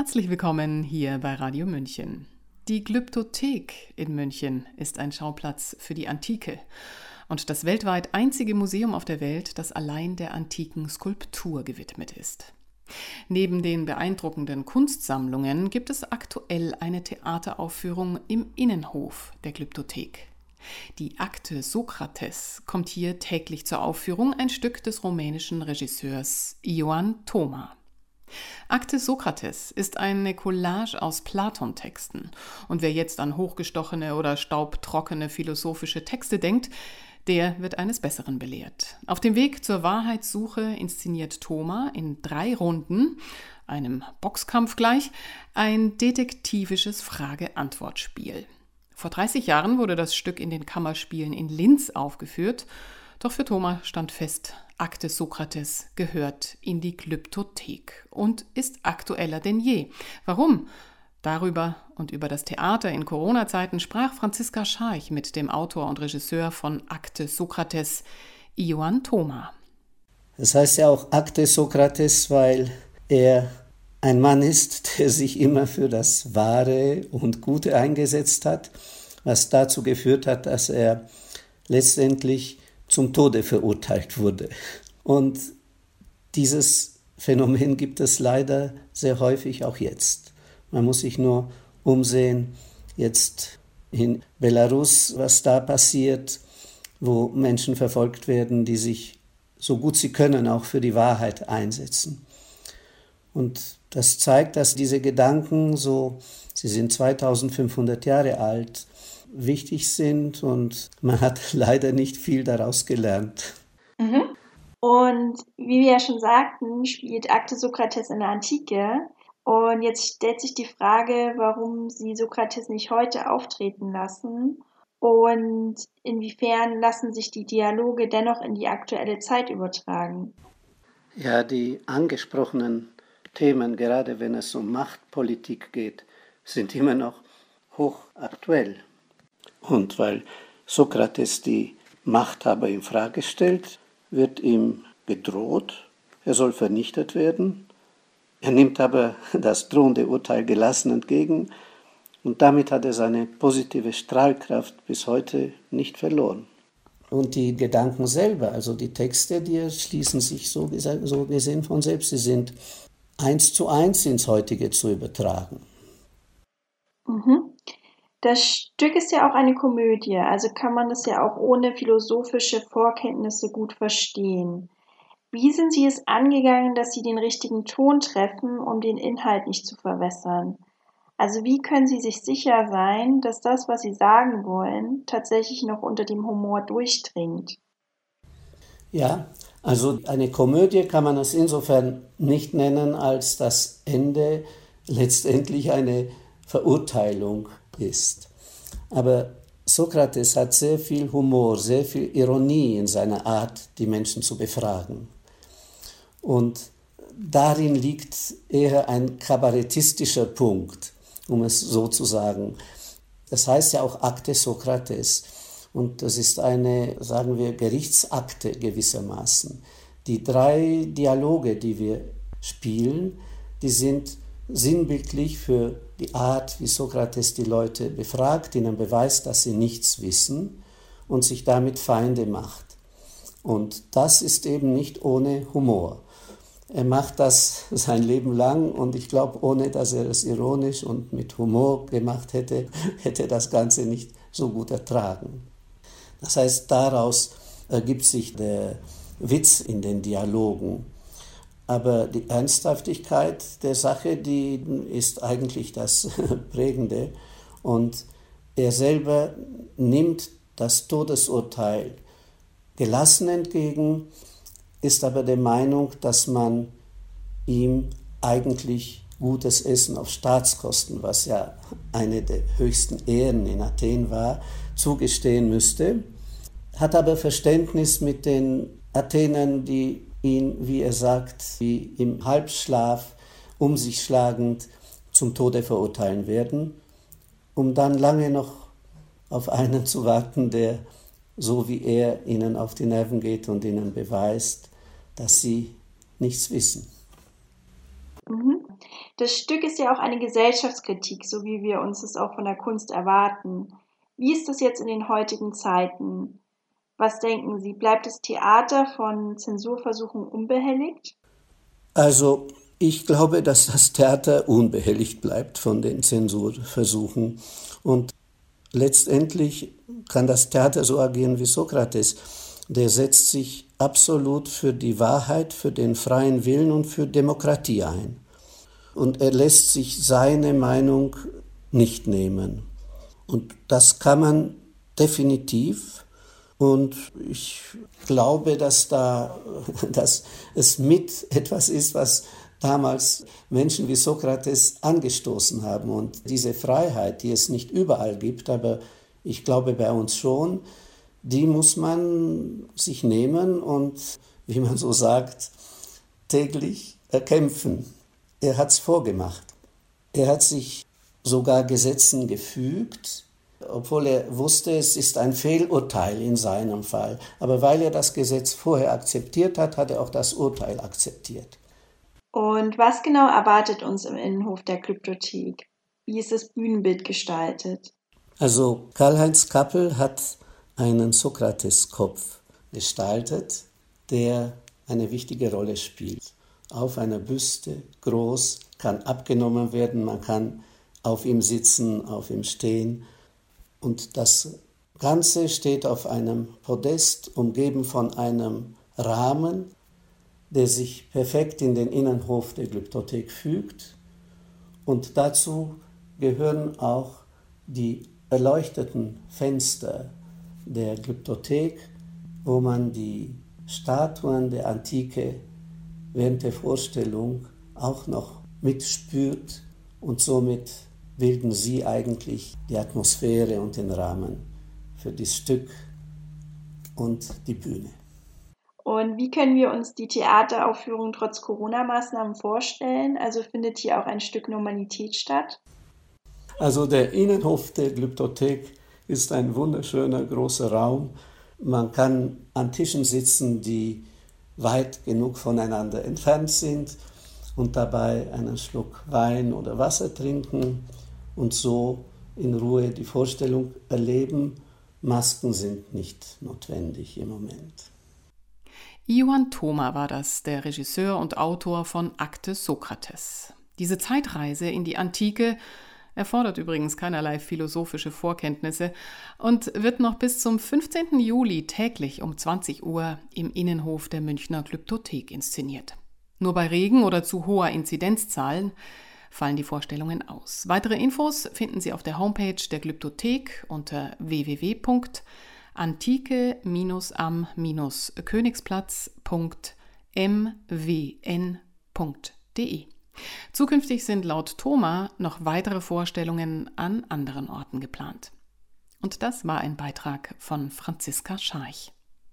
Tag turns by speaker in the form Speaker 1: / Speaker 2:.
Speaker 1: Herzlich willkommen hier bei Radio München. Die Glyptothek in München ist ein Schauplatz für die Antike und das weltweit einzige Museum auf der Welt, das allein der antiken Skulptur gewidmet ist. Neben den beeindruckenden Kunstsammlungen gibt es aktuell eine Theateraufführung im Innenhof der Glyptothek. Die Akte Sokrates kommt hier täglich zur Aufführung, ein Stück des rumänischen Regisseurs Ioan Thoma. Akte Sokrates ist eine Collage aus Platon-Texten. Und wer jetzt an hochgestochene oder staubtrockene philosophische Texte denkt, der wird eines Besseren belehrt. Auf dem Weg zur Wahrheitssuche inszeniert Thoma in drei Runden, einem Boxkampf gleich, ein detektivisches Frage-Antwort-Spiel. Vor 30 Jahren wurde das Stück in den Kammerspielen in Linz aufgeführt, doch für Thoma stand fest, Akte Sokrates gehört in die Glyptothek und ist aktueller denn je. Warum? Darüber und über das Theater in Corona-Zeiten sprach Franziska Scharch mit dem Autor und Regisseur von Akte Sokrates, Ioan Thoma.
Speaker 2: Es heißt ja auch Akte Sokrates, weil er ein Mann ist, der sich immer für das Wahre und Gute eingesetzt hat, was dazu geführt hat, dass er letztendlich zum Tode verurteilt wurde. Und dieses Phänomen gibt es leider sehr häufig auch jetzt. Man muss sich nur umsehen, jetzt in Belarus, was da passiert, wo Menschen verfolgt werden, die sich so gut sie können auch für die Wahrheit einsetzen. Und das zeigt, dass diese Gedanken so, sie sind 2500 Jahre alt, wichtig sind und man hat leider nicht viel daraus gelernt.
Speaker 3: Mhm. Und wie wir ja schon sagten, spielt Akte Sokrates in der Antike. Und jetzt stellt sich die Frage, warum sie Sokrates nicht heute auftreten lassen und inwiefern lassen sich die Dialoge dennoch in die aktuelle Zeit übertragen.
Speaker 2: Ja, die angesprochenen Themen, gerade wenn es um Machtpolitik geht, sind immer noch hochaktuell. Und weil Sokrates die Machthaber in Frage stellt, wird ihm gedroht, er soll vernichtet werden. Er nimmt aber das drohende Urteil gelassen entgegen und damit hat er seine positive Strahlkraft bis heute nicht verloren. Und die Gedanken selber, also die Texte, die schließen sich so, so gesehen von selbst. Sie sind eins zu eins ins heutige zu übertragen.
Speaker 3: Mhm. Das Stück ist ja auch eine Komödie, also kann man es ja auch ohne philosophische Vorkenntnisse gut verstehen. Wie sind Sie es angegangen, dass Sie den richtigen Ton treffen, um den Inhalt nicht zu verwässern? Also wie können Sie sich sicher sein, dass das, was Sie sagen wollen, tatsächlich noch unter dem Humor durchdringt?
Speaker 2: Ja, also eine Komödie kann man es insofern nicht nennen, als das Ende letztendlich eine Verurteilung ist. Aber Sokrates hat sehr viel Humor, sehr viel Ironie in seiner Art, die Menschen zu befragen. Und darin liegt eher ein kabarettistischer Punkt, um es so zu sagen. Das heißt ja auch Akte Sokrates. Und das ist eine, sagen wir, Gerichtsakte gewissermaßen. Die drei Dialoge, die wir spielen, die sind sinnbildlich für die Art, wie Sokrates die Leute befragt, ihnen beweist, dass sie nichts wissen und sich damit Feinde macht. Und das ist eben nicht ohne Humor. Er macht das sein Leben lang und ich glaube, ohne dass er es ironisch und mit Humor gemacht hätte, hätte er das Ganze nicht so gut ertragen. Das heißt, daraus ergibt sich der Witz in den Dialogen. Aber die Ernsthaftigkeit der Sache, die ist eigentlich das Prägende. Und er selber nimmt das Todesurteil gelassen entgegen, ist aber der Meinung, dass man ihm eigentlich gutes Essen auf Staatskosten, was ja eine der höchsten Ehren in Athen war, zugestehen müsste, hat aber Verständnis mit den Athenern, die ihn, wie er sagt, wie im Halbschlaf um sich schlagend zum Tode verurteilen werden, um dann lange noch auf einen zu warten, der so wie er ihnen auf die Nerven geht und ihnen beweist, dass sie nichts wissen.
Speaker 3: Mhm. Das Stück ist ja auch eine Gesellschaftskritik, so wie wir uns es auch von der Kunst erwarten. Wie ist das jetzt in den heutigen Zeiten? Was denken Sie, bleibt das Theater von Zensurversuchen unbehelligt?
Speaker 2: Also ich glaube, dass das Theater unbehelligt bleibt von den Zensurversuchen. Und letztendlich kann das Theater so agieren wie Sokrates. Der setzt sich absolut für die Wahrheit, für den freien Willen und für Demokratie ein und er lässt sich seine Meinung nicht nehmen. Und das kann man definitiv. Und ich glaube, dass da, dass es mit etwas ist, was damals Menschen wie Sokrates angestoßen haben. Und diese Freiheit, die es nicht überall gibt, aber ich glaube bei uns schon, die muss man sich nehmen und, wie man so sagt, täglich erkämpfen. Er hat es vorgemacht. Er hat sich sogar Gesetzen gefügt, obwohl er wusste, es ist ein Fehlurteil in seinem Fall. Aber weil er das Gesetz vorher akzeptiert hat, hat er auch das Urteil akzeptiert.
Speaker 3: Und was genau erwartet uns im Innenhof der Glyptothek? Wie ist das Bühnenbild gestaltet?
Speaker 2: Also Karl-Heinz Kappel hat einen Sokrates-Kopf gestaltet, der eine wichtige Rolle spielt auf einer Büste, groß, kann abgenommen werden, man kann auf ihm sitzen, auf ihm stehen. Und das Ganze steht auf einem Podest, umgeben von einem Rahmen, der sich perfekt in den Innenhof der Glyptothek fügt. Und dazu gehören auch die erleuchteten Fenster der Glyptothek, wo man die Statuen der Antike während der Vorstellung auch noch mitspürt und somit bilden sie eigentlich die Atmosphäre und den Rahmen für das Stück und die Bühne.
Speaker 3: Und wie können wir uns die Theateraufführung trotz Corona-Maßnahmen vorstellen? Also findet hier auch ein Stück Normalität statt?
Speaker 2: Also der Innenhof der Glyptothek ist ein wunderschöner großer Raum. Man kann an Tischen sitzen, die weit genug voneinander entfernt sind und dabei einen Schluck Wein oder Wasser trinken und so in Ruhe die Vorstellung erleben. Masken sind nicht notwendig im Moment.
Speaker 1: Iwan Thoma war das, der Regisseur und Autor von Akte Sokrates. Diese Zeitreise in die Antike erfordert übrigens keinerlei philosophische Vorkenntnisse und wird noch bis zum 15. Juli täglich um 20 Uhr im Innenhof der Münchner Glyptothek inszeniert. Nur bei Regen oder zu hoher Inzidenzzahlen fallen die Vorstellungen aus. Weitere Infos finden Sie auf der Homepage der Glyptothek unter www.antike-am-königsplatz.mwn.de. Zukünftig sind laut Thoma noch weitere Vorstellungen an anderen Orten geplant. Und das war ein Beitrag von Franziska Scharch.